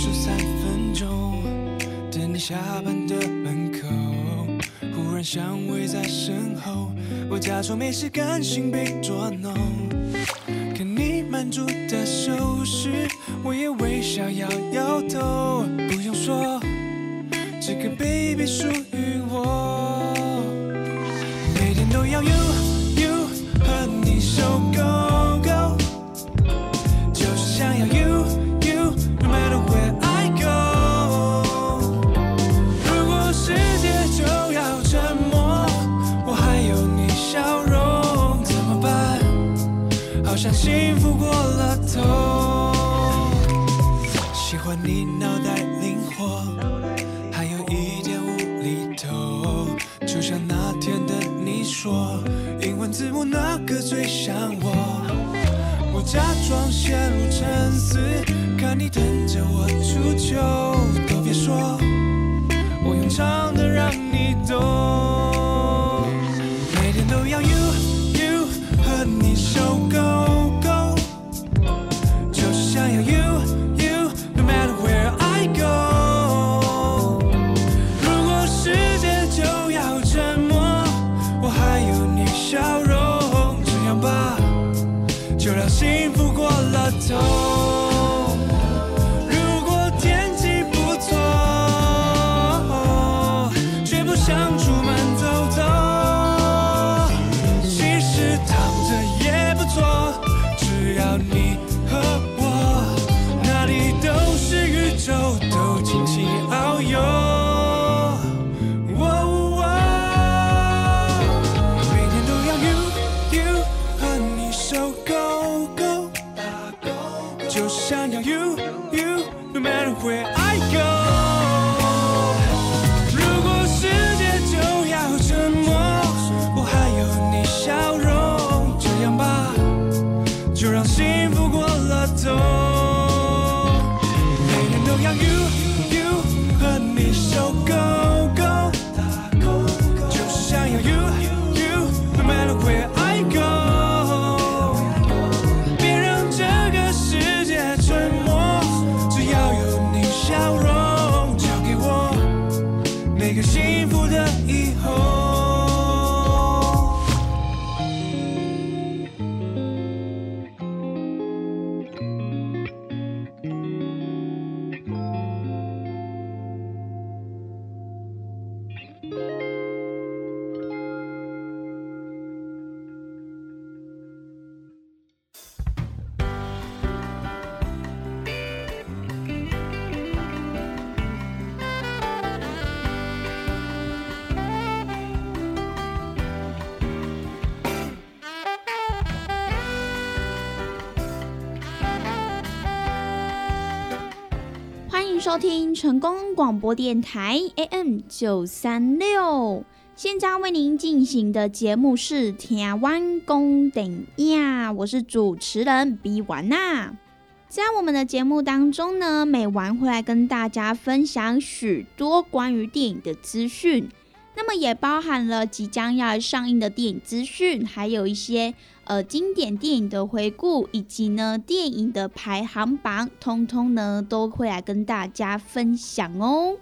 数三分钟，等你下班的门口，忽然香味在身后，我假装没事，甘心被捉弄。看你满足的手势，我也微笑摇摇头。不用说，这个 baby 属于我，想我。我假装陷入沉思，看你等着我出糗，收听成功广播电台 AM 九三六。现在为您进行的节目是《台湾公顶呀》，我是主持人 B 丸娜。在我们的节目当中呢，每晚会来跟大家分享许多关于电影的资讯，那么也包含了即将要上映的电影资讯，还有一些呃经典电影的回顾，以及呢电影的排行榜，通通呢都会来跟大家分享哦。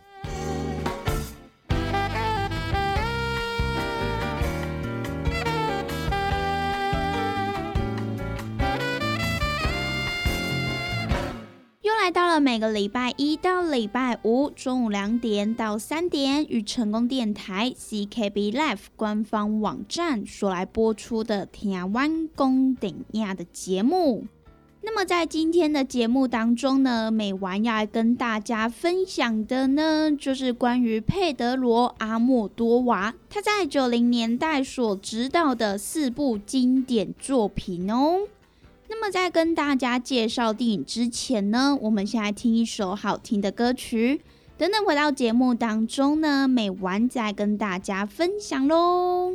来到了每个礼拜一到礼拜五中午两点到三点，与成功电台 CKB Life 官方网站所来播出的《台湾公顶亚》的节目。那么在今天的节目当中呢，美完要来跟大家分享的呢，就是关于佩德罗·阿莫多瓦他在九零年代所执导的四部经典作品哦。那么在跟大家介绍电影之前呢，我们先来听一首好听的歌曲。等等回到节目当中呢，美完再跟大家分享喽。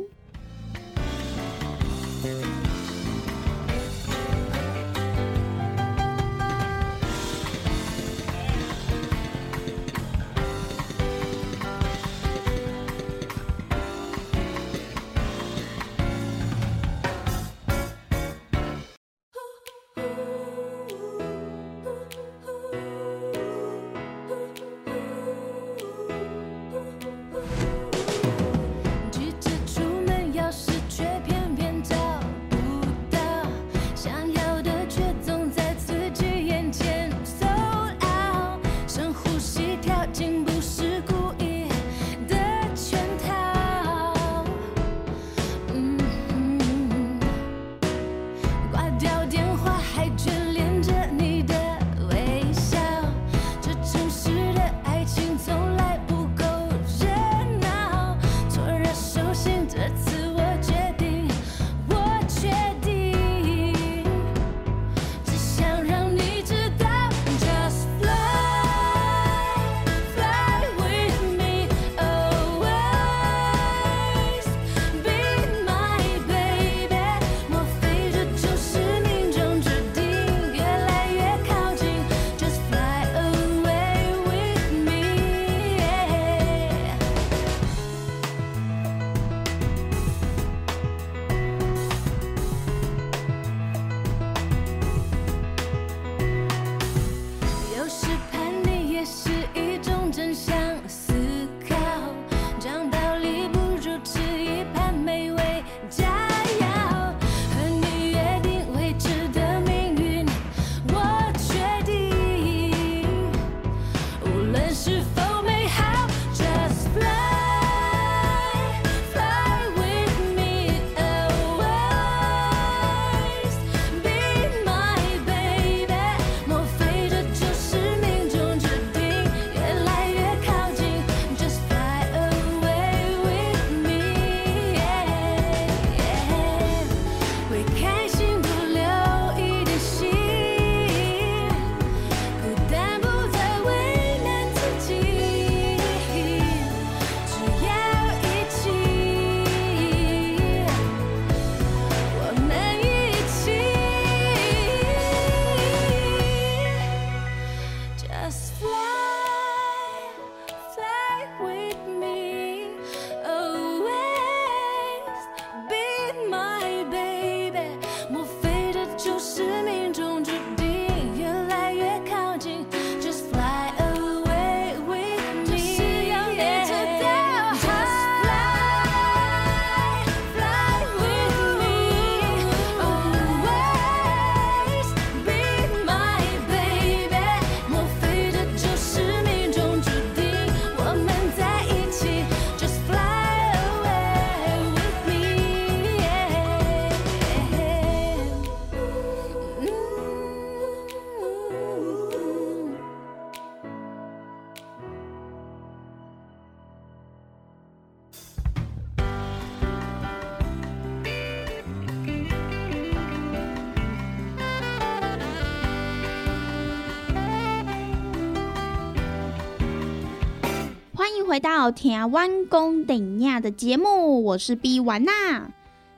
到台湾公顶亚的节目，我是 B 玩娜。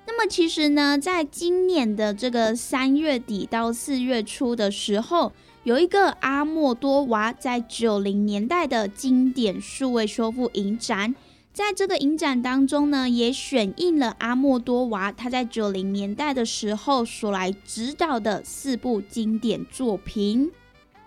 那么其实呢，在今年的这个三月底到四月初的时候，有一个阿莫多娃在九零年代的经典数位修复影展。在这个影展当中呢，也选映了阿莫多娃他在九零年代的时候所来指导的四部经典作品。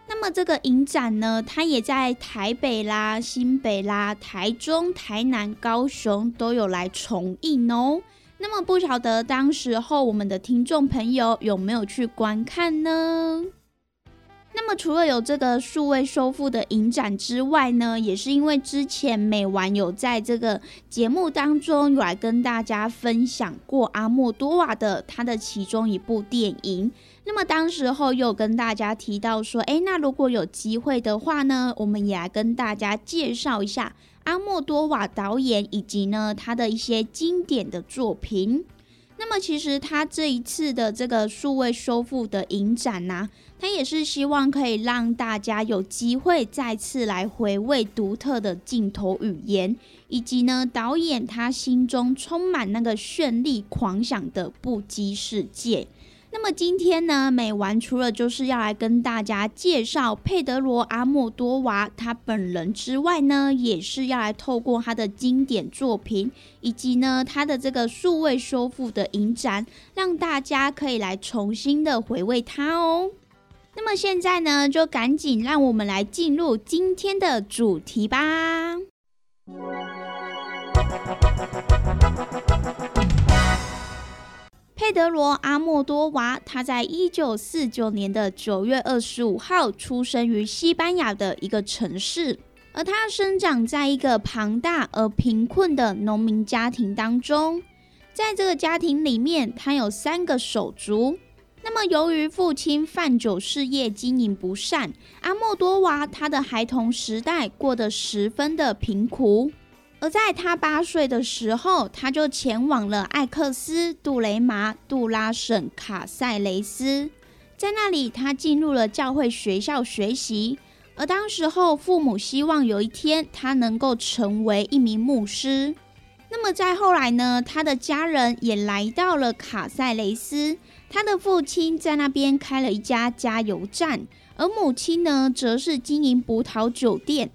那么这个影展呢，它也在台北啦、新北啦、台中、台南、高雄都有来重映哦。那么不晓得当时候我们的听众朋友有没有去观看呢？那么除了有这个数位修复的影展之外呢，也是因为之前美玩有在这个节目当中有来跟大家分享过阿莫多瓦的他的其中一部电影。那么当时候又跟大家提到说，哎，那如果有机会的话呢，我们也来跟大家介绍一下阿莫多瓦导演以及呢他的一些经典的作品。那么其实他这一次的这个数位修复的影展呢。他也是希望可以让大家有机会再次来回味独特的镜头语言，以及呢导演他心中充满那个绚丽狂想的不羁世界。那么今天呢，美完除了就是要来跟大家介绍佩德罗阿莫多瓦他本人之外呢，也是要来透过他的经典作品，以及呢他的这个数位修复的影展，让大家可以来重新的回味他哦。那么现在呢，就赶紧让我们来进入今天的主题吧。佩德罗阿莫多瓦，他在一九四九年的九月二十五号出生于西班牙的一个城市，而他生长在一个庞大而贫困的农民家庭当中。在这个家庭里面，他有三个手足。那么，由于父亲贩酒事业经营不善，阿莫多瓦他的孩童时代过得十分的贫苦。而在他八岁的时候，他就前往了艾克斯杜雷马杜拉省卡塞雷斯，在那里他进入了教会学校学习。而当时候，父母希望有一天他能够成为一名牧师。那么在后来呢，他的家人也来到了卡塞雷斯。他的父亲在那边开了一家加油站，而母亲呢，则是经营葡萄酒店。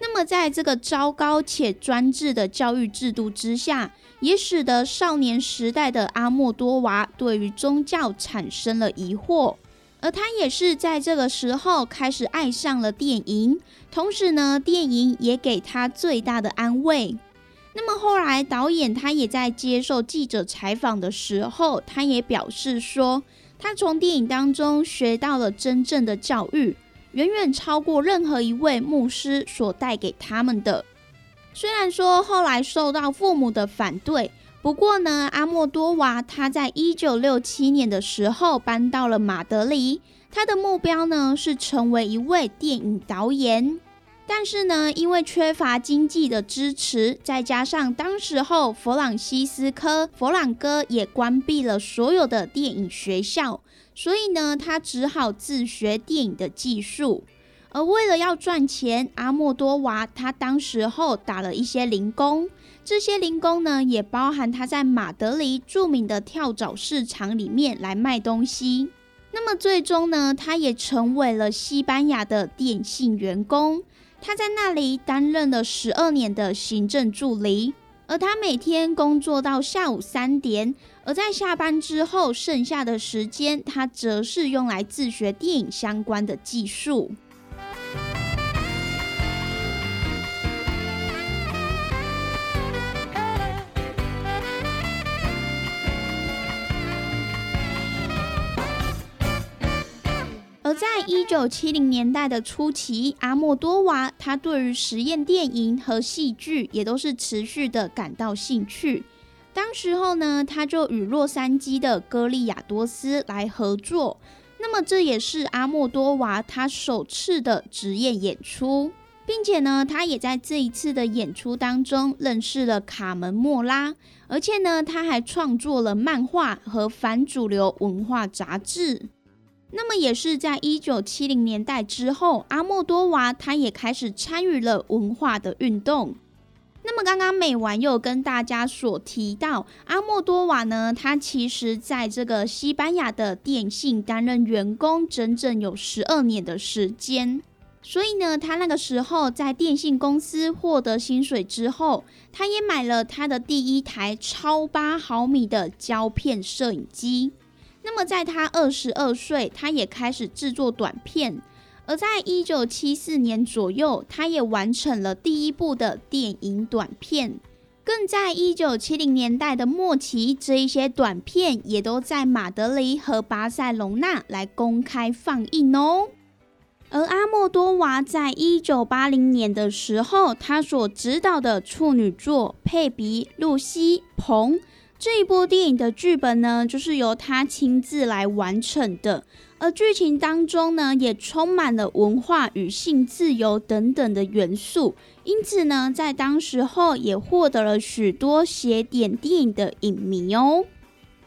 那么，在这个糟糕且专制的教育制度之下，也使得少年时代的阿莫多娃对于宗教产生了疑惑。而他也是在这个时候开始爱上了电影，同时呢，电影也给他最大的安慰。那么后来，导演他也在接受记者采访的时候，他也表示说，他从电影当中学到了真正的教育，远远超过任何一位牧师所带给他们的。虽然说后来受到父母的反对，不过呢，阿莫多瓦他在一九六七年的时候搬到了马德里，他的目标呢是成为一位电影导演。但是呢，因为缺乏经济的支持，再加上当时候弗朗西斯科·弗朗哥也关闭了所有的电影学校，所以呢，他只好自学电影的技术。而为了要赚钱，阿莫多瓦他当时候打了一些零工，这些零工呢，也包含他在马德里著名的跳蚤市场里面来卖东西。那么最终呢，他也成为了西班牙的电信员工。他在那里担任了十二年的行政助理，而他每天工作到下午三点，而在下班之后剩下的时间，他则是用来自学电影相关的技术。在一九七零年代的初期，阿莫多瓦他对于实验电影和戏剧也都是持续的感到兴趣。当时候呢，他就与洛杉矶的歌利亚多斯来合作。那么这也是阿莫多瓦他首次的职业演出，并且呢，他也在这一次的演出当中认识了卡门莫拉，而且呢，他还创作了漫画和反主流文化杂志。那么也是在一九七零年代之后，阿莫多瓦他也开始参与了文化的运动。那么刚刚美完又跟大家所提到，阿莫多瓦呢，他其实在这个西班牙的电信担任员工，整整有十二年的时间。所以呢，他那个时候在电信公司获得薪水之后，他也买了他的第一台超八毫米的胶片摄影机。那么在他二十二岁，他也开始制作短片。而在一九七四年左右，他也完成了第一部的电影短片。更在一九七零年代的末期，这一些短片也都在马德里和巴塞隆纳来公开放映哦。而阿莫多瓦在一九八零年的时候，他所执导的处女作《佩比、露西、彭》这一部电影的剧本呢，就是由他亲自来完成的。而剧情当中呢，也充满了文化与性自由等等的元素，因此呢，在当时候也获得了许多写点电影的影迷哦。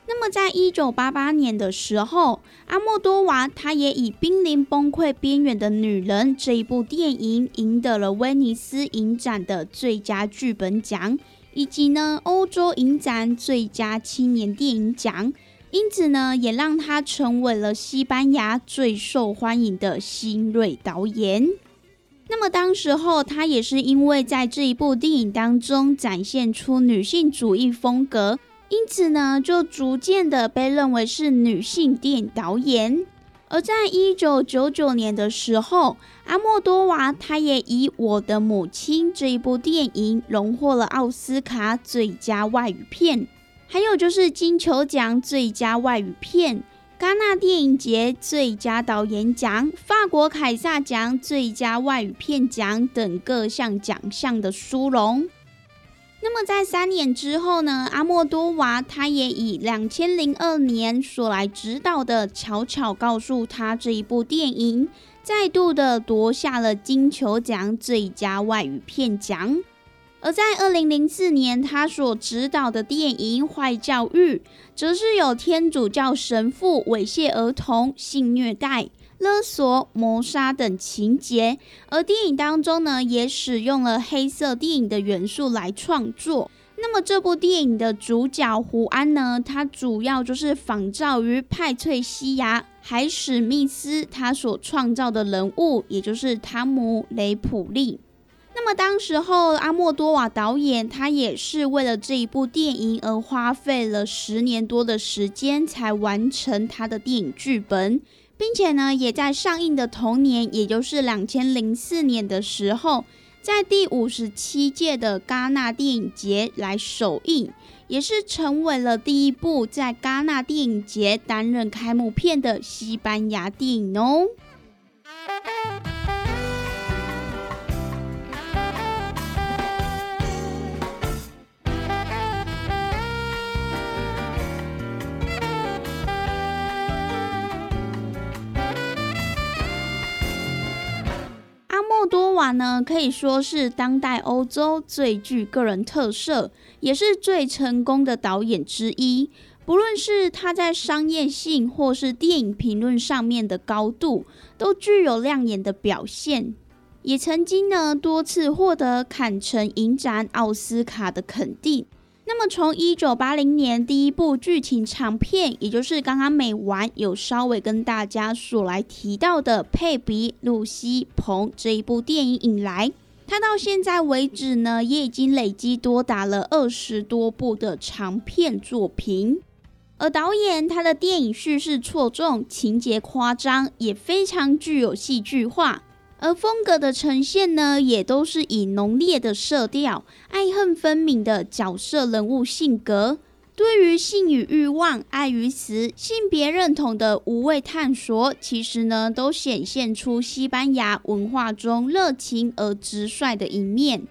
那么，在一九八八年的时候，阿莫多瓦他也以《濒临崩溃边缘的女人》这一部电影赢得了威尼斯影展的最佳剧本奖，以及呢欧洲影展最佳青年电影奖。因此呢，也让他成为了西班牙最受欢迎的新锐导演。那么，当时候他也是因为在这一部电影当中展现出女性主义风格，因此呢，就逐渐的被认为是女性电影导演。而在一九九九年的时候，阿莫多瓦他也以《我的母亲》这一部电影荣获了奥斯卡最佳外语片。还有就是金球奖最佳外语片、戛纳电影节最佳导演奖、法国凯撒奖最佳外语片奖等各项奖项的殊荣。那么在三年之后呢？阿莫多瓦他也以两千零二年所来指导的《巧巧告诉他》这一部电影，再度的夺下了金球奖最佳外语片奖。而在二零零四年，他所执导的电影《坏教育》则是有天主教神父猥亵儿童、性虐待、勒索、谋杀等情节。而电影当中呢，也使用了黑色电影的元素来创作。那么这部电影的主角胡安呢，他主要就是仿照于派翠西亚·海史密斯他所创造的人物，也就是汤姆·雷普利。那么当时候，阿莫多瓦导演他也是为了这一部电影而花费了十年多的时间才完成他的电影剧本，并且呢，也在上映的同年，也就是两千零四年的时候，在第五十七届的戛纳电影节来首映，也是成为了第一部在戛纳电影节担任开幕片的西班牙电影哦。多瓦呢，可以说是当代欧洲最具个人特色，也是最成功的导演之一。不论是他在商业性或是电影评论上面的高度，都具有亮眼的表现。也曾经呢多次获得坎城影展、奥斯卡的肯定。那么，从一九八零年第一部剧情长片，也就是刚刚美完有稍微跟大家所来提到的《佩比、露西、彭》这一部电影以来，他到现在为止呢，也已经累积多达了二十多部的长片作品。而导演他的电影叙事错综，情节夸张，也非常具有戏剧化。而风格的呈现呢，也都是以浓烈的色调、爱恨分明的角色人物性格，对于性与欲望、爱与死、性别认同的无畏探索，其实呢，都显现出西班牙文化中热情而直率的一面。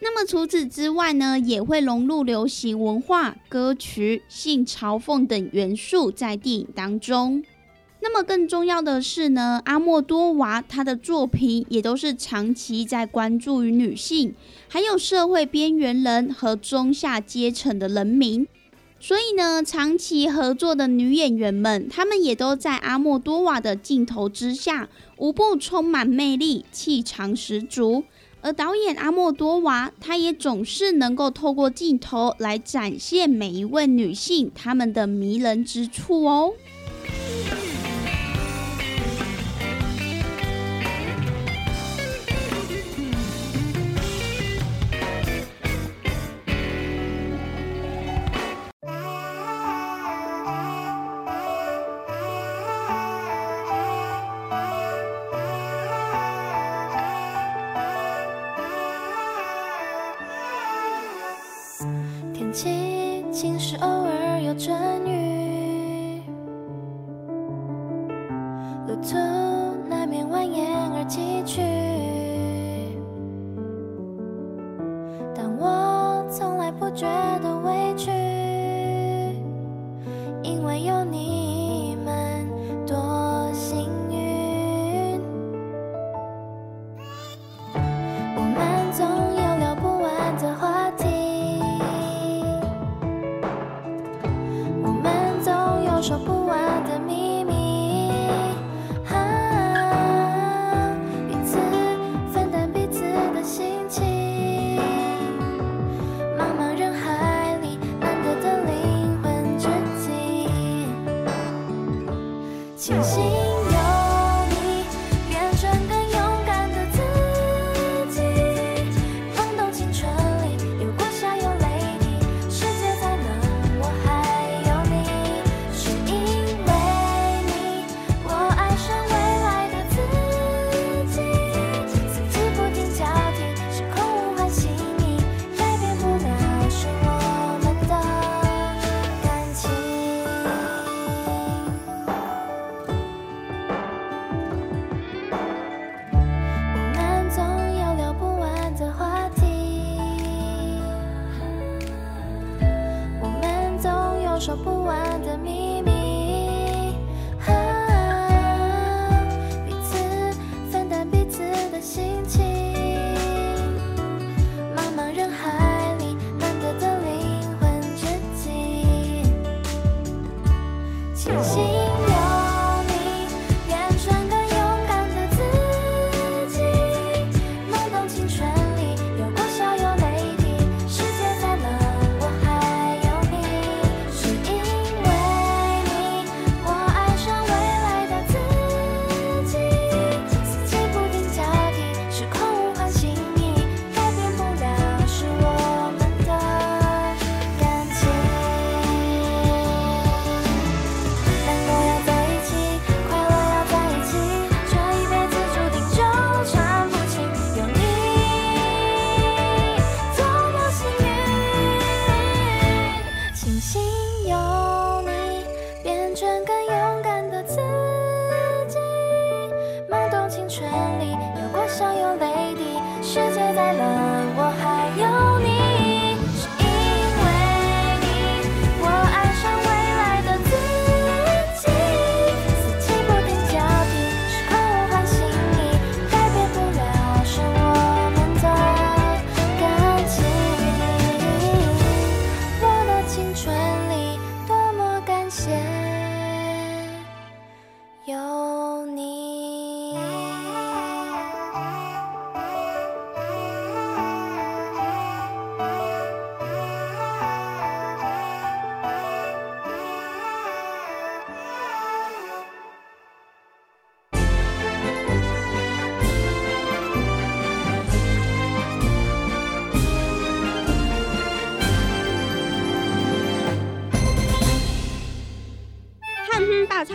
那么除此之外呢，也会融入流行文化、歌曲、性嘲讽等元素在电影当中。那么更重要的是呢，阿莫多瓦他的作品也都是长期在关注于女性，还有社会边缘人和中下阶层的人民。所以呢，长期合作的女演员们，她们也都在阿莫多瓦的镜头之下，无不充满魅力，气场十足。而导演阿莫多瓦，他也总是能够透过镜头来展现每一位女性她们的迷人之处哦。你。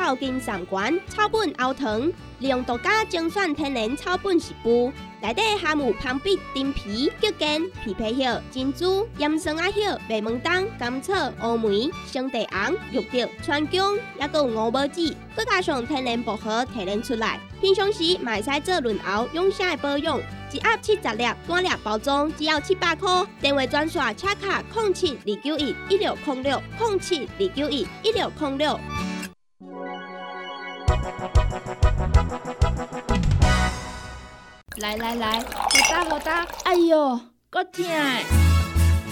草金上馆草本熬糖，利用独家精选天然草本食补，内底含有攀比、丁皮、桔根、枇杷叶、珍珠、盐酸啊叶、白门冬、甘草、乌梅、生地红、玉竹、川芎，也有五宝子，再加上天然薄荷提炼出来。平常时买使做润喉养生的保养，一盒七十粒，单粒包装只要七百块。电话专线：车卡空七二九一一六空六空七二九一一六空六。来来来，好哒好哒！哎呦，够痛！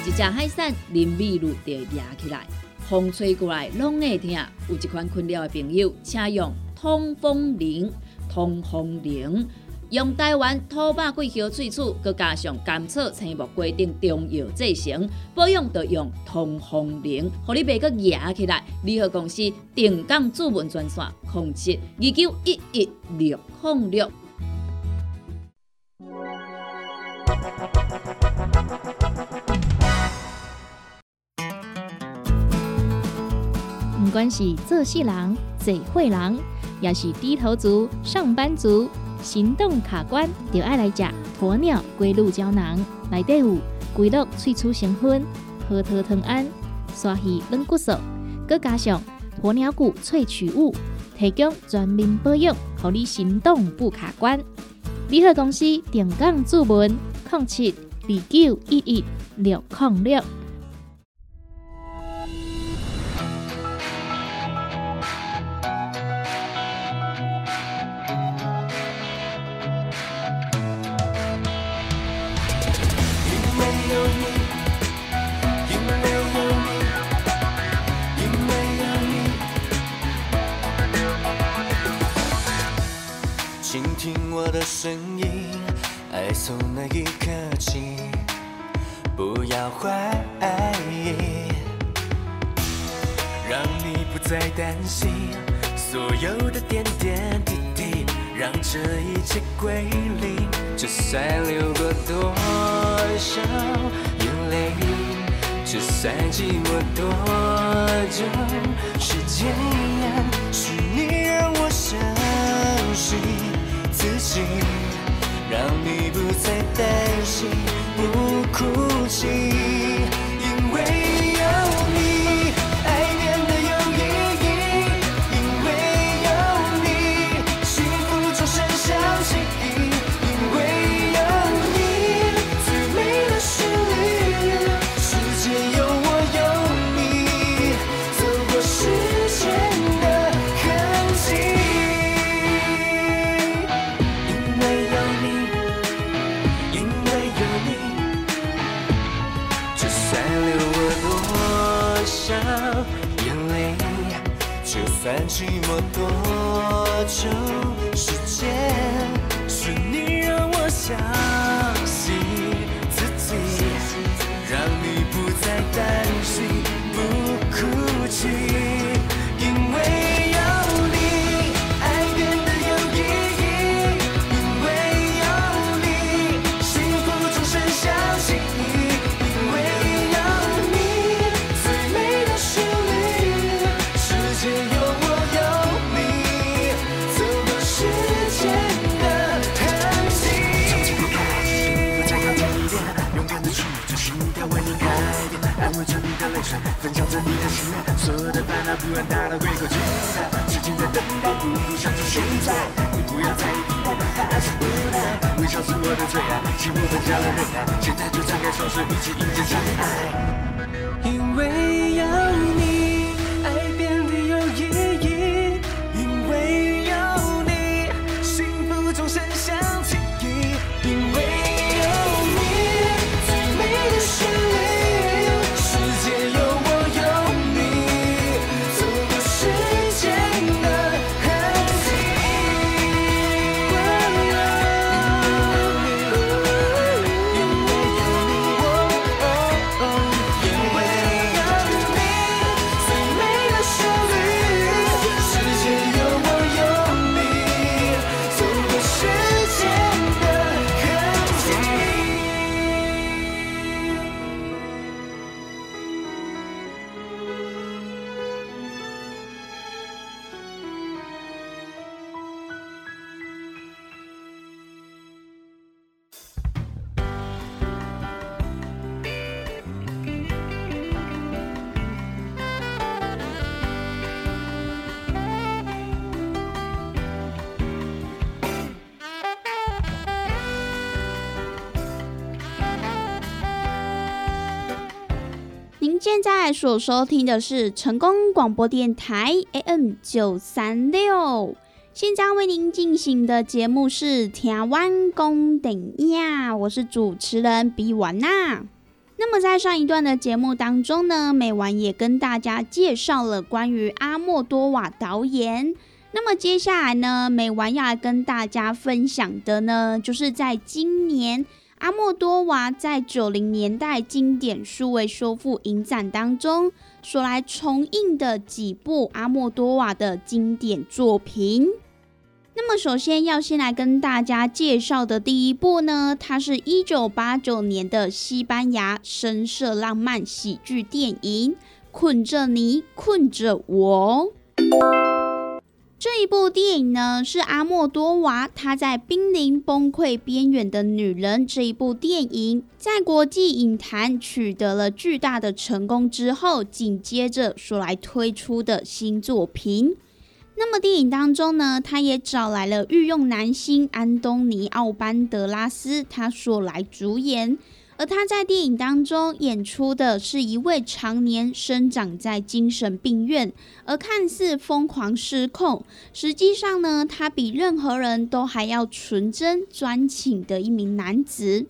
一只海扇林密路就压起来，风吹过来拢会痛。有一款困扰的朋友，请用通风铃。通风铃用台湾土白桂花萃取，佮加上甘草、青木规定中药制成，保养要用通风灵，互你袂佮压起来。联合公司定岗主文专线：零七二九一一六零六。不管是做事人、做会人，也是低头族、上班族。行动卡关，就爱来食鸵鸟龟鹿胶囊，内底有龟鹿萃取成分，核桃藤胺、刷鱼软骨素，佮加上鸵鸟骨萃取物，提供全面保养，让你行动不卡关。联合公司定岗注文：零七二九一一六零六。听我的声音，爱从那一刻起？不要怀疑，让你不再担心所有的点点滴滴，让这一切归零。就算流过多少眼泪，就算寂寞多久，时间是你让我相信。自己，让你不再担心，不哭泣，旧世界是你让我相信自己让你不再担心不哭泣因为有你爱变得有意义因为有你幸福只剩下记忆因为有你最美的旋律世界有分享着你的心，所有的烦恼不愿大到胃口期待。时间在等待，不如享受现在。你不要在意平淡，爱是无奈。微笑是我的最爱，幸福分享了人海。现在就张开双手，一起迎接真爱。因为所收听的是成功广播电台 AM 九三六，现在为您进行的节目是《听完公等呀》，我是主持人比完娜。那么在上一段的节目当中呢，美完也跟大家介绍了关于阿莫多瓦导演那么接下来呢，美完要来跟大家分享的呢，就是在今年阿莫多瓦在九零年代经典数位修复影展当中所来重映的几部阿莫多瓦的经典作品。那么，首先要先来跟大家介绍的第一部呢，它是一九八九年的西班牙深色浪漫喜剧电影《困着你，困着我》。这一部电影呢，是阿莫多瓦他在濒临崩溃边缘的女人这一部电影，在国际影坛取得了巨大的成功之后，紧接着所来推出的新作品。那么电影当中呢，他也找来了御用男星安东尼奥班德拉斯，他所来主演。而他在电影当中演出的是一位常年生长在精神病院，而看似疯狂失控，实际上呢，他比任何人都还要纯真专情的一名男子。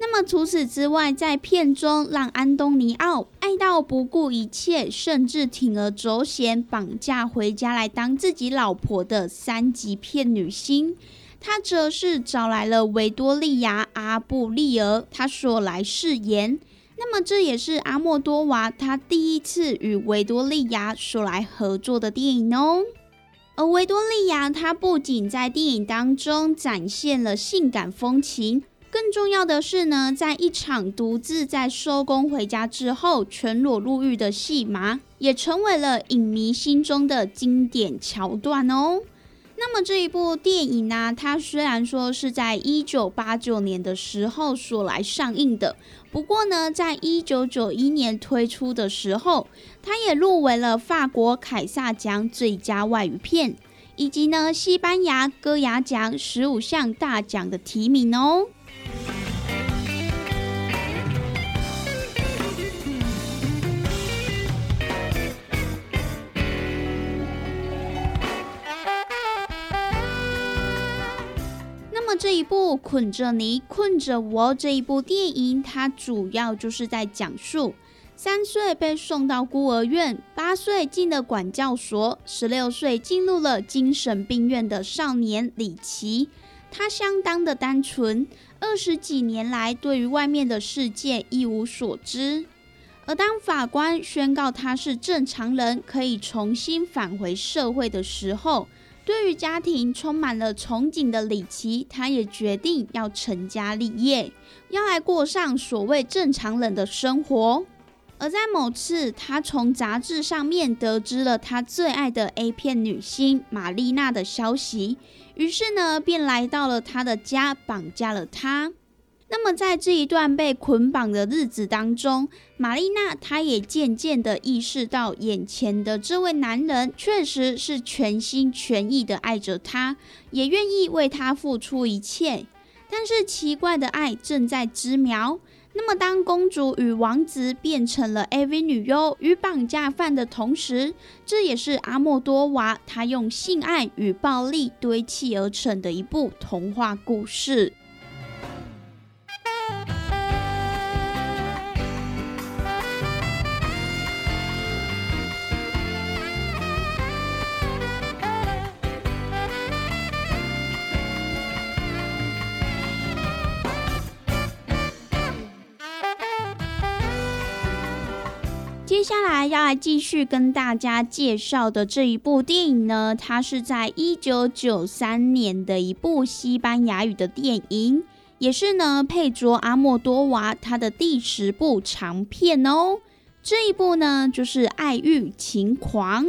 那么除此之外，在片中让安东尼奥爱到不顾一切，甚至铤而走险绑架回家来当自己老婆的三级片女星，他则是找来了维多利亚·阿布利尔，他所来饰演。那么这也是阿莫多瓦他第一次与维多利亚所来合作的电影哦。而维多利亚她不仅在电影当中展现了性感风情。更重要的是呢，在一场独自在收工回家之后全裸入浴的戏码，也成为了影迷心中的经典桥段哦。那么这一部电影呢，它虽然说是在一九八九年的时候所来上映的，不过呢，在一九九一年推出的时候，它也入围了法国凯撒奖最佳外语片，以及呢西班牙戈雅奖十五项大奖的提名哦。这一部《捆着你，困着我》这一部电影，它主要就是在讲述三岁被送到孤儿院，八岁进了管教所，十六岁进入了精神病院的少年李奇。他相当的单纯，二十几年来对于外面的世界一无所知。而当法官宣告他是正常人，可以重新返回社会的时候，对于家庭充满了憧憬的李琦，他也决定要成家立业，要来过上所谓正常人的生活。而在某次，他从杂志上面得知了他最爱的 A 片女星玛丽娜的消息。于是呢，便来到了他的家，绑架了他。那么，在这一段被捆绑的日子当中，玛丽娜她也渐渐的意识到，眼前的这位男人确实是全心全意的爱着她，也愿意为她付出一切。但是，奇怪的爱正在滋苗。那么，当公主与王子变成了 AV 女优与绑架犯的同时，这也是阿莫多瓦他用性爱与暴力堆砌而成的一部童话故事。接下来要来继续跟大家介绍的这一部电影呢，它是在一九九三年的一部西班牙语的电影，也是呢佩卓阿莫多瓦他的第十部长片哦。这一部呢就是《爱欲情狂》。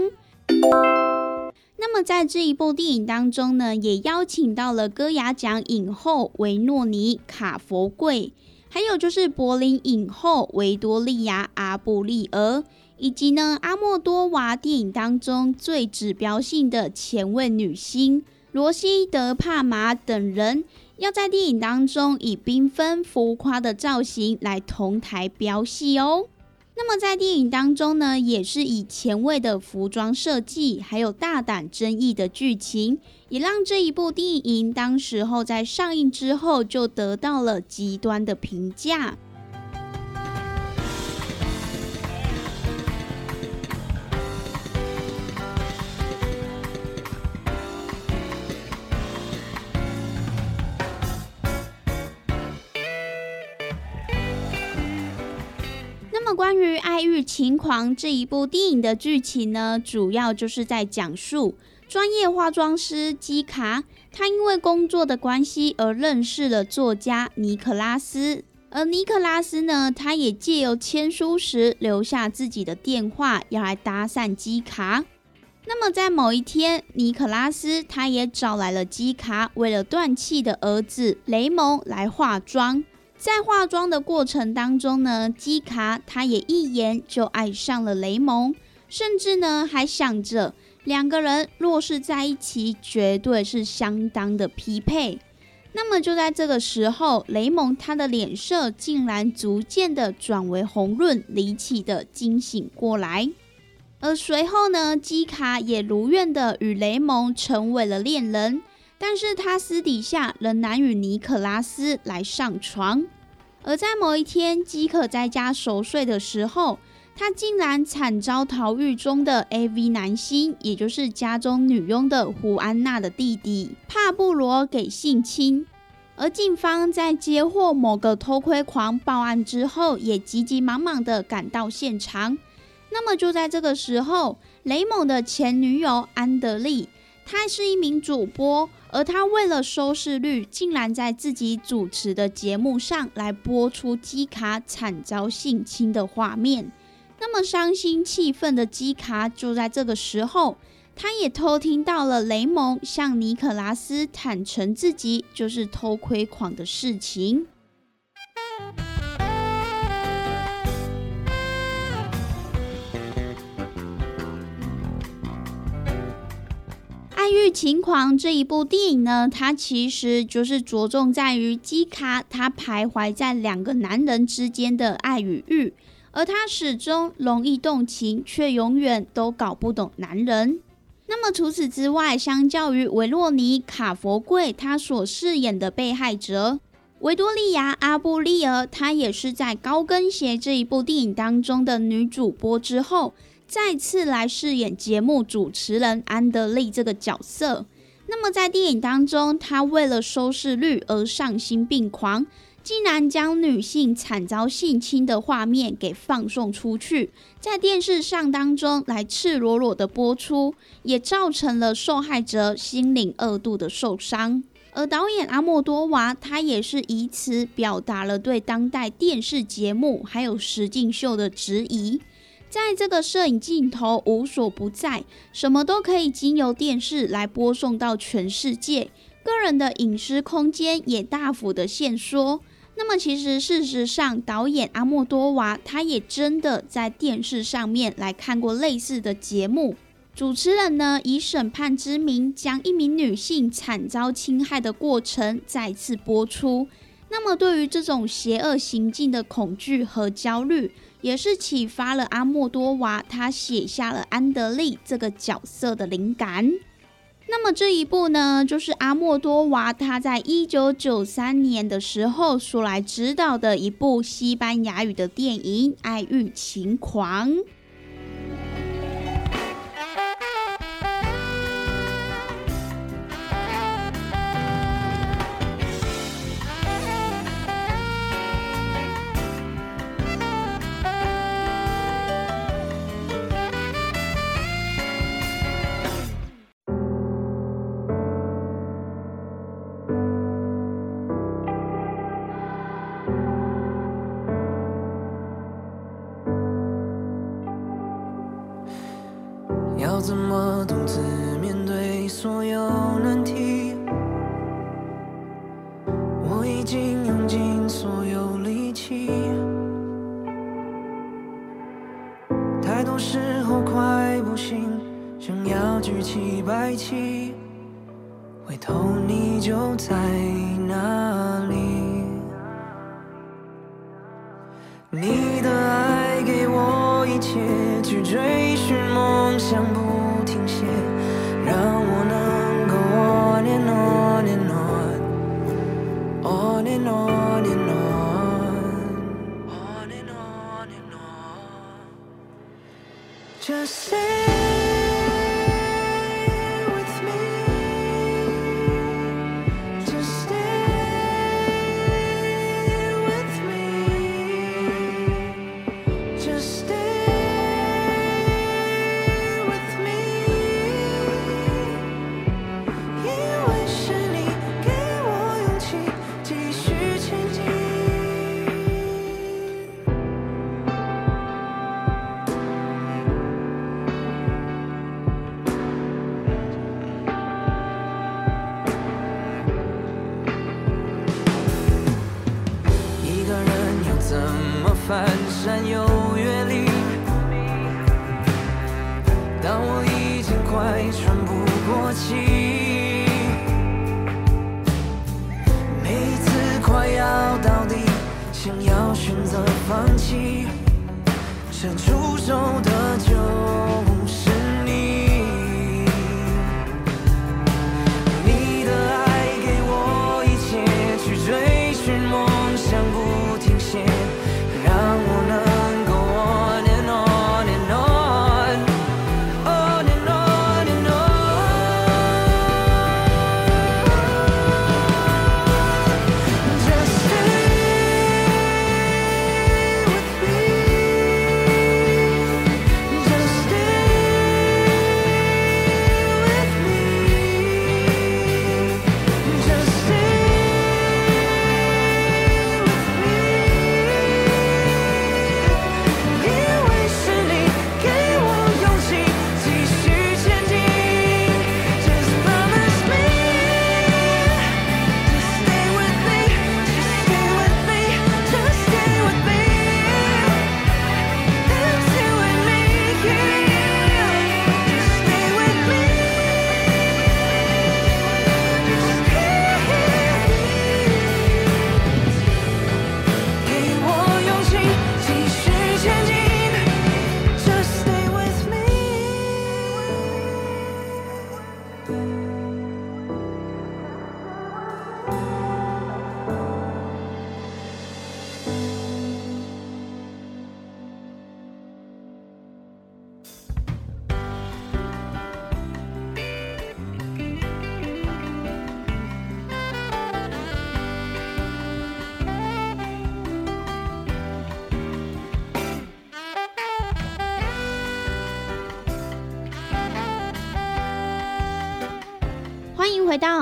那么在这一部电影当中呢，也邀请到了歌雅奖影后维诺妮卡佛贵。还有就是柏林影后维多利亚·阿布利尔，以及呢阿莫多瓦电影当中最指标性的前卫女星罗西德·帕玛等人，要在电影当中以缤纷浮夸的造型来同台飙戏哦。那么在电影当中呢，也是以前卫的服装设计，还有大胆争议的剧情，也让这一部电影当时候在上映之后就得到了极端的评价。么，关于《爱欲情狂》这一部电影的剧情呢，主要就是在讲述专业化妆师基卡，他因为工作的关系而认识了作家尼克拉斯，而尼克拉斯呢，他也借由签书时留下自己的电话，要来搭讪基卡。那么，在某一天，尼克拉斯他也找来了基卡，为了断气的儿子雷蒙来化妆。在化妆的过程当中呢，基卡他也一眼就爱上了雷蒙，甚至呢还想着两个人若是在一起，绝对是相当的匹配。那么就在这个时候，雷蒙他的脸色竟然逐渐的转为红润，离奇的惊醒过来。而随后呢，基卡也如愿的与雷蒙成为了恋人。但是他私底下仍难与尼可拉斯来上床，而在某一天，基可在家熟睡的时候，他竟然惨遭逃狱中的 AV 男星，也就是家中女佣的胡安娜的弟弟帕布罗给性侵。而警方在接获某个偷窥狂报案之后，也急急忙忙的赶到现场。那么就在这个时候，雷蒙的前女友安德利。她是一名主播，而他为了收视率，竟然在自己主持的节目上来播出基卡惨遭性侵的画面。那么伤心气愤的基卡，就在这个时候，他也偷听到了雷蒙向尼可拉斯坦诚自己就是偷窥狂的事情。《欲情狂》这一部电影呢，它其实就是着重在于基卡他徘徊在两个男人之间的爱与欲，而他始终容易动情，却永远都搞不懂男人。那么除此之外，相较于维洛尼卡佛贵他所饰演的被害者维多利亚阿布利尔，她也是在《高跟鞋》这一部电影当中的女主播之后。再次来饰演节目主持人安德利这个角色。那么在电影当中，他为了收视率而丧心病狂，竟然将女性惨遭性侵的画面给放送出去，在电视上当中来赤裸裸的播出，也造成了受害者心灵二度的受伤。而导演阿莫多瓦，他也是以此表达了对当代电视节目还有实境秀的质疑。在这个摄影镜头无所不在，什么都可以经由电视来播送到全世界，个人的隐私空间也大幅的限缩。那么，其实事实上，导演阿莫多瓦他也真的在电视上面来看过类似的节目，主持人呢以审判之名，将一名女性惨遭侵害的过程再次播出。那么，对于这种邪恶行径的恐惧和焦虑。也是启发了阿莫多娃，他写下了安德利这个角色的灵感。那么这一部呢，就是阿莫多娃他在一九九三年的时候所来指导的一部西班牙语的电影《爱欲情狂》。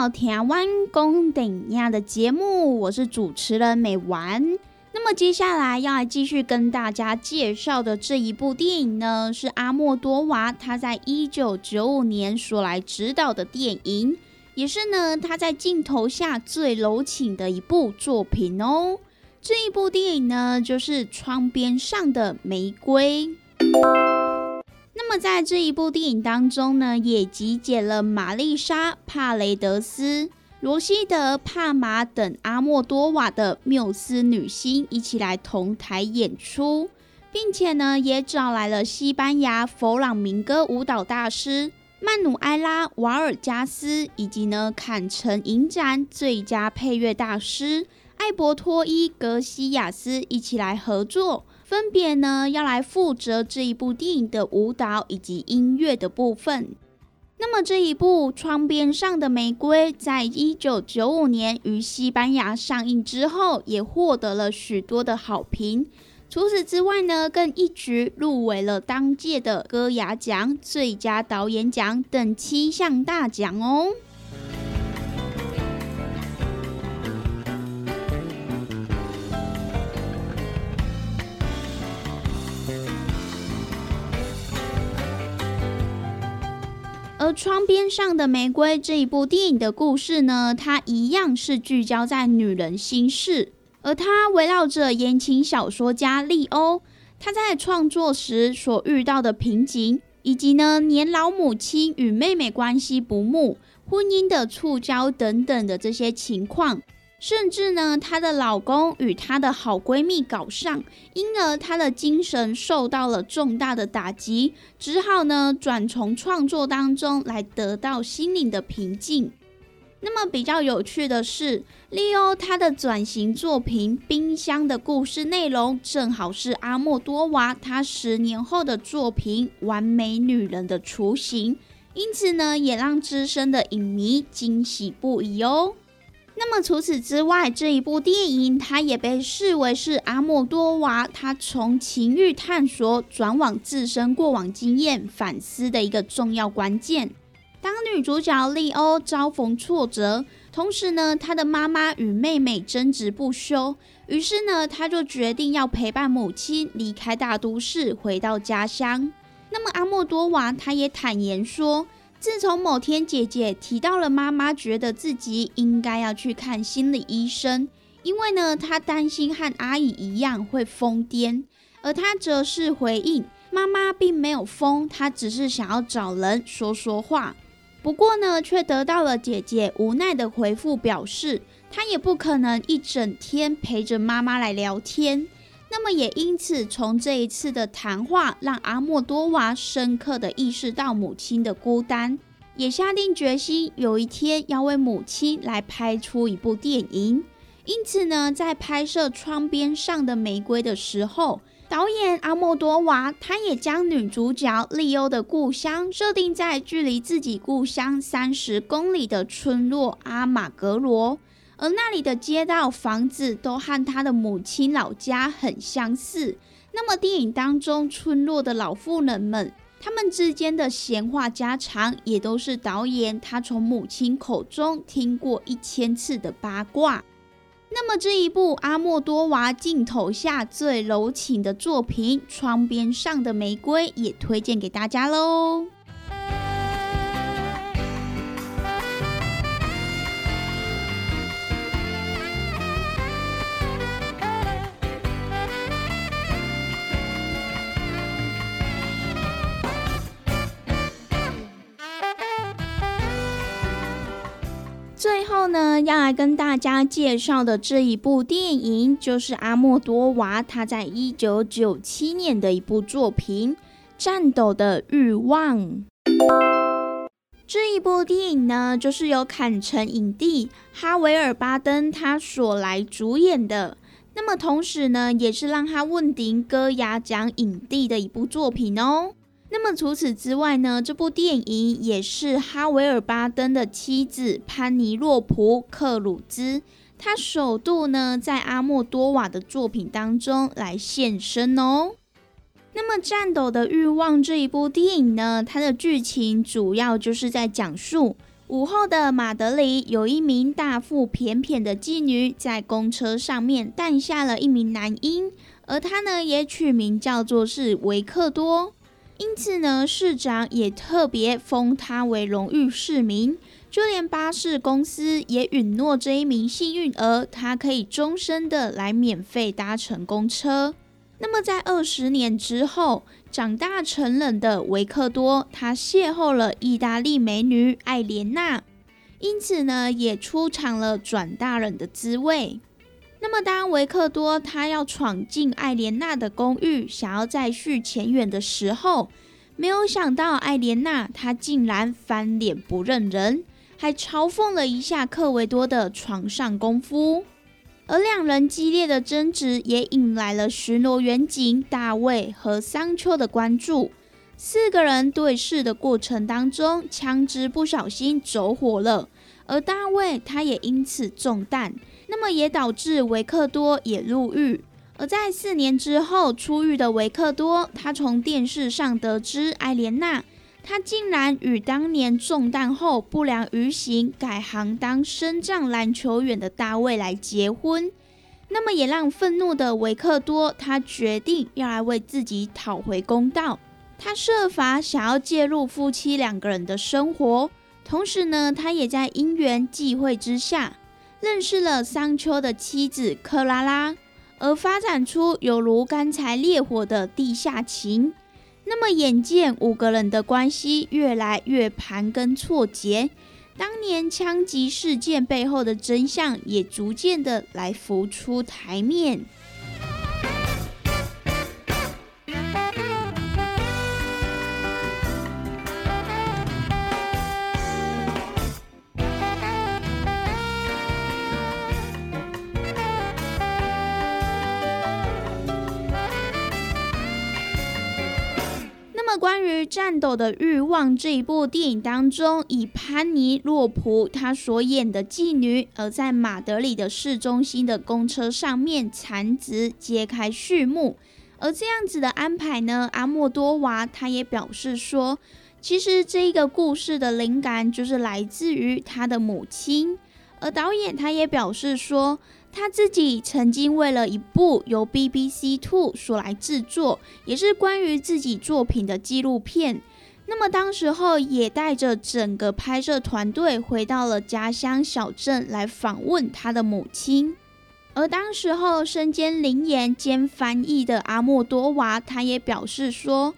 到台湾公顶亚的节目，我是主持人美丸。那么接下来要来继续跟大家介绍的这一部电影呢，是阿莫多瓦他在一九九五年所来指导的电影，也是呢他在镜头下最柔情的一部作品哦。这一部电影呢，就是《窗边上的玫瑰》。那么在这一部电影当中呢，也集结了玛丽莎·帕雷德斯、罗西德·帕马等阿莫多瓦的缪斯女星一起来同台演出，并且呢，也找来了西班牙佛朗明哥舞蹈大师曼努埃拉·瓦尔加斯，以及呢，坎城影展最佳配乐大师艾伯托伊·格西亚斯一起来合作。分别呢要来负责这一部电影的舞蹈以及音乐的部分。那么这一部《窗边上的玫瑰》在一九九五年于西班牙上映之后，也获得了许多的好评。除此之外呢，更一举入围了当届的歌雅奖、最佳导演奖等七项大奖哦。而窗边上的玫瑰这一部电影的故事呢，它一样是聚焦在女人心事，而它围绕着言情小说家利欧，他在创作时所遇到的瓶颈，以及呢年老母亲与妹妹关系不睦、婚姻的触礁等等的这些情况。甚至呢，她的老公与她的好闺蜜搞上，因而她的精神受到了重大的打击，只好呢转从创作当中来得到心灵的平静。那么比较有趣的是，利欧他的转型作品《冰箱》的故事内容，正好是阿莫多瓦他十年后的作品《完美女人》的雏形，因此呢，也让资深的影迷惊喜不已哦。那么除此之外，这一部电影它也被视为是阿莫多瓦他从情欲探索转往自身过往经验反思的一个重要关键。当女主角利欧遭逢挫折，同时呢，她的妈妈与妹妹争执不休，于是呢，她就决定要陪伴母亲离开大都市，回到家乡。那么阿莫多瓦他也坦言说。自从某天姐姐提到了妈妈觉得自己应该要去看心理医生，因为呢她担心和阿姨一样会疯癫，而她则是回应妈妈并没有疯，她只是想要找人说说话。不过呢，却得到了姐姐无奈的回复，表示她也不可能一整天陪着妈妈来聊天。那么也因此，从这一次的谈话，让阿莫多瓦深刻的意识到母亲的孤单，也下定决心有一天要为母亲来拍出一部电影。因此呢，在拍摄《窗边上的玫瑰》的时候，导演阿莫多瓦他也将女主角利欧的故乡设定在距离自己故乡三十公里的村落阿马格罗。而那里的街道、房子都和他的母亲老家很相似。那么，电影当中村落的老妇人们，他们之间的闲话家常，也都是导演他从母亲口中听过一千次的八卦。那么，这一部阿莫多瓦镜头下最柔情的作品《窗边上的玫瑰》，也推荐给大家喽。呢，要来跟大家介绍的这一部电影，就是阿莫多瓦他在一九九七年的一部作品《战斗的欲望》。这一部电影呢，就是由坎城影帝哈维尔巴登他所来主演的。那么同时呢，也是让他问鼎戈雅奖影帝的一部作品哦。那么除此之外呢？这部电影也是哈维尔巴登的妻子潘尼洛普克鲁兹，他首度呢在阿莫多瓦的作品当中来现身哦。那么《战斗的欲望》这一部电影呢，它的剧情主要就是在讲述午后的马德里有一名大腹便便的妓女在公车上面诞下了一名男婴，而他呢也取名叫做是维克多。因此呢，市长也特别封他为荣誉市民，就连巴士公司也允诺这一名幸运儿，他可以终身的来免费搭乘公车。那么在二十年之后，长大成人的维克多，他邂逅了意大利美女艾莲娜，因此呢，也出场了转大人的滋味。那么，当维克多他要闯进艾莲娜的公寓，想要再续前缘的时候，没有想到艾莲娜她竟然翻脸不认人，还嘲讽了一下克维多的床上功夫。而两人激烈的争执也引来了巡逻员警大卫和桑丘的关注。四个人对视的过程当中，枪支不小心走火了，而大卫他也因此中弹。那么也导致维克多也入狱，而在四年之后出狱的维克多，他从电视上得知艾莲娜，他竟然与当年中弹后不良于行、改行当身障篮球员的大卫来结婚，那么也让愤怒的维克多，他决定要来为自己讨回公道，他设法想要介入夫妻两个人的生活，同时呢，他也在因缘际会之下。认识了商丘的妻子克拉拉，而发展出犹如干柴烈火的地下情。那么，眼见五个人的关系越来越盘根错节，当年枪击事件背后的真相也逐渐的来浮出台面。战斗的欲望》这一部电影当中，以潘尼洛普她所演的妓女，而在马德里的市中心的公车上面残值揭开序幕。而这样子的安排呢，阿莫多瓦他也表示说，其实这一个故事的灵感就是来自于他的母亲。而导演他也表示说。他自己曾经为了一部由 BBC Two 所来制作，也是关于自己作品的纪录片。那么当时候也带着整个拍摄团队回到了家乡小镇来访问他的母亲。而当时候身兼灵言兼翻译的阿莫多瓦，他也表示说，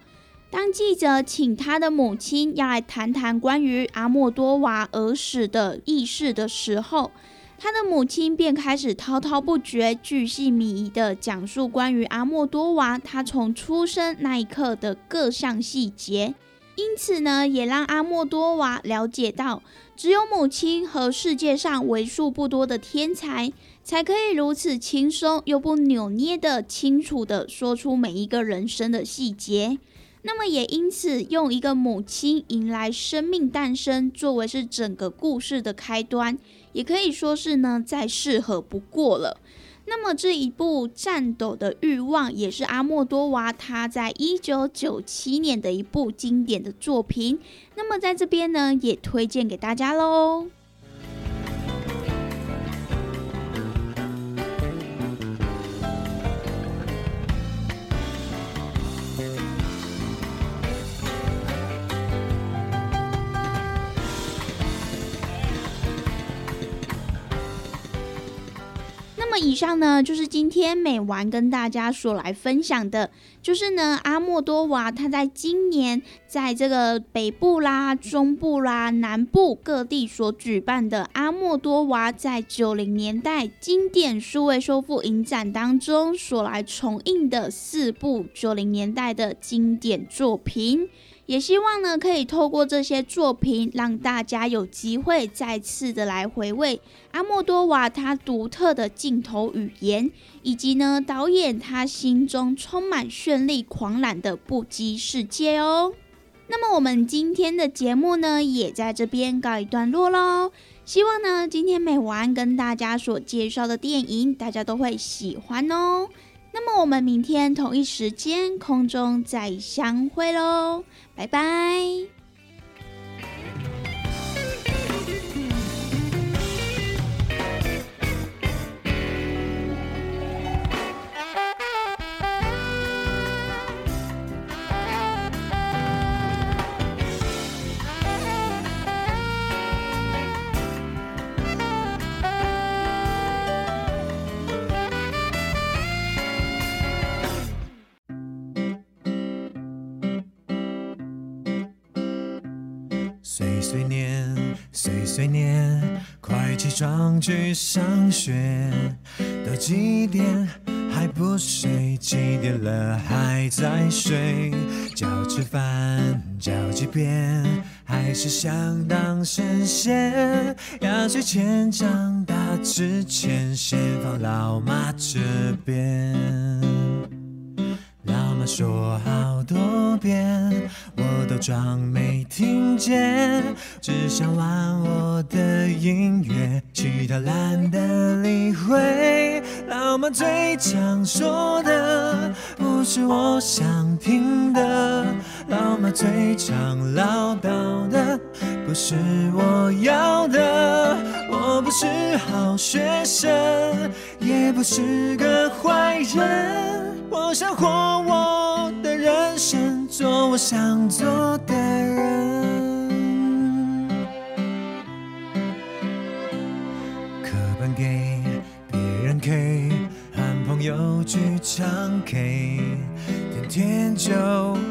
当记者请他的母亲要来谈谈关于阿莫多瓦儿时的轶事的时候。他的母亲便开始滔滔不绝、巨细靡遗地讲述关于阿莫多瓦他从出生那一刻的各项细节，因此呢，也让阿莫多瓦了解到，只有母亲和世界上为数不多的天才，才可以如此轻松又不扭捏的、清楚地说出每一个人生的细节。那么也因此，用一个母亲迎来生命诞生，作为是整个故事的开端。也可以说是呢，再适合不过了。那么这一部《战斗的欲望》也是阿莫多娃他在一九九七年的一部经典的作品。那么在这边呢，也推荐给大家喽。以上呢，就是今天美完跟大家所来分享的，就是呢，阿莫多瓦他在今年在这个北部啦、中部啦、南部各地所举办的阿莫多瓦在九零年代经典数位修复影展当中所来重映的四部九零年代的经典作品。也希望呢，可以透过这些作品，让大家有机会再次的来回味阿莫多瓦他独特的镜头语言，以及呢导演他心中充满绚丽狂澜的不羁世界哦。那么我们今天的节目呢，也在这边告一段落喽。希望呢，今天美完跟大家所介绍的电影，大家都会喜欢哦。那么我们明天同一时间空中再相会喽，拜拜。去上学。都几点还不睡？几点了还在睡？叫吃饭叫几遍，还是想当神仙？压岁钱长大之前，先放老妈这边。妈说好多遍，我都装没听见，只想玩我的音乐，其他懒得理会。老妈最常说的不是我想听的，老妈最常唠叨的不是我要的。我不是好学生，也不是个坏人。我想活我我的人生，做我想做的人。课本给别人 K，和朋友去唱 K，天天就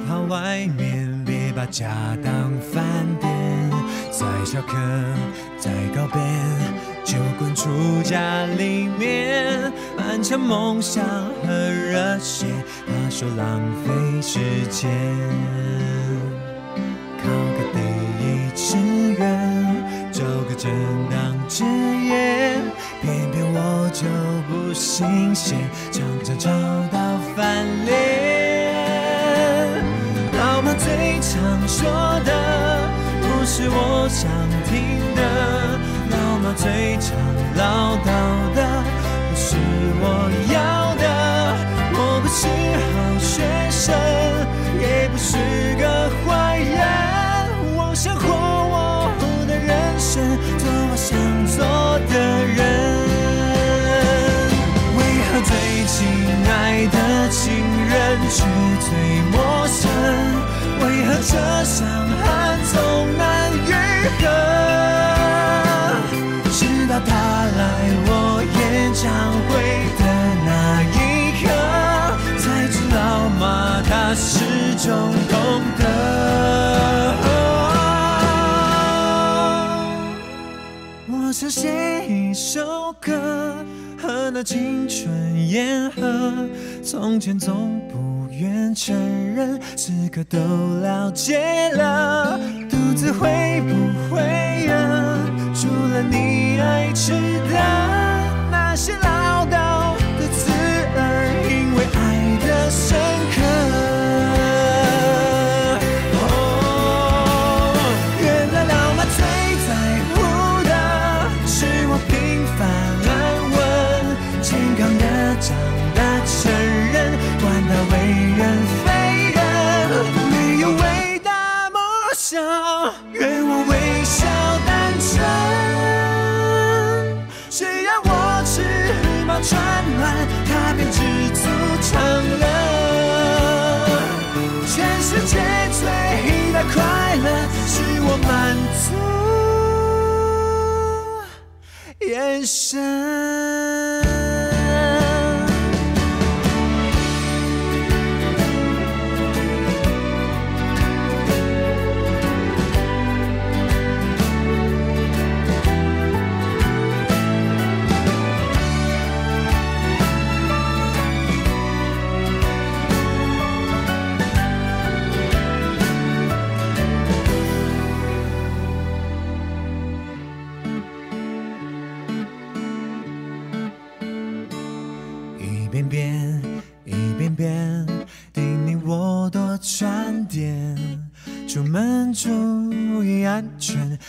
跑外面，别把家当饭店。再翘课，再告别，就滚出家里面。满腔梦想和热血，说浪费时间。考个第一志愿，找个正当职业，偏偏我就不新鲜，常常吵到翻脸。老妈最。常说的，不是我想听的。老妈最常唠叨也不是个坏人。我想活我的人生，做我想做的人。为何最亲爱的情人却最陌生？为何这伤始终懂得。我想写一首歌，和那青春言和。从前总不愿承认，此刻都了解了。肚子会不会饿？除了你爱吃的那些老足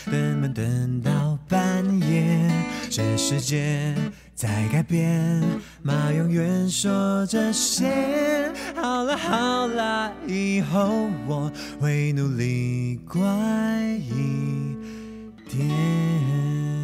等们等到半夜这世界在改变。妈永远说这些好了好了以后我会努力乖一点。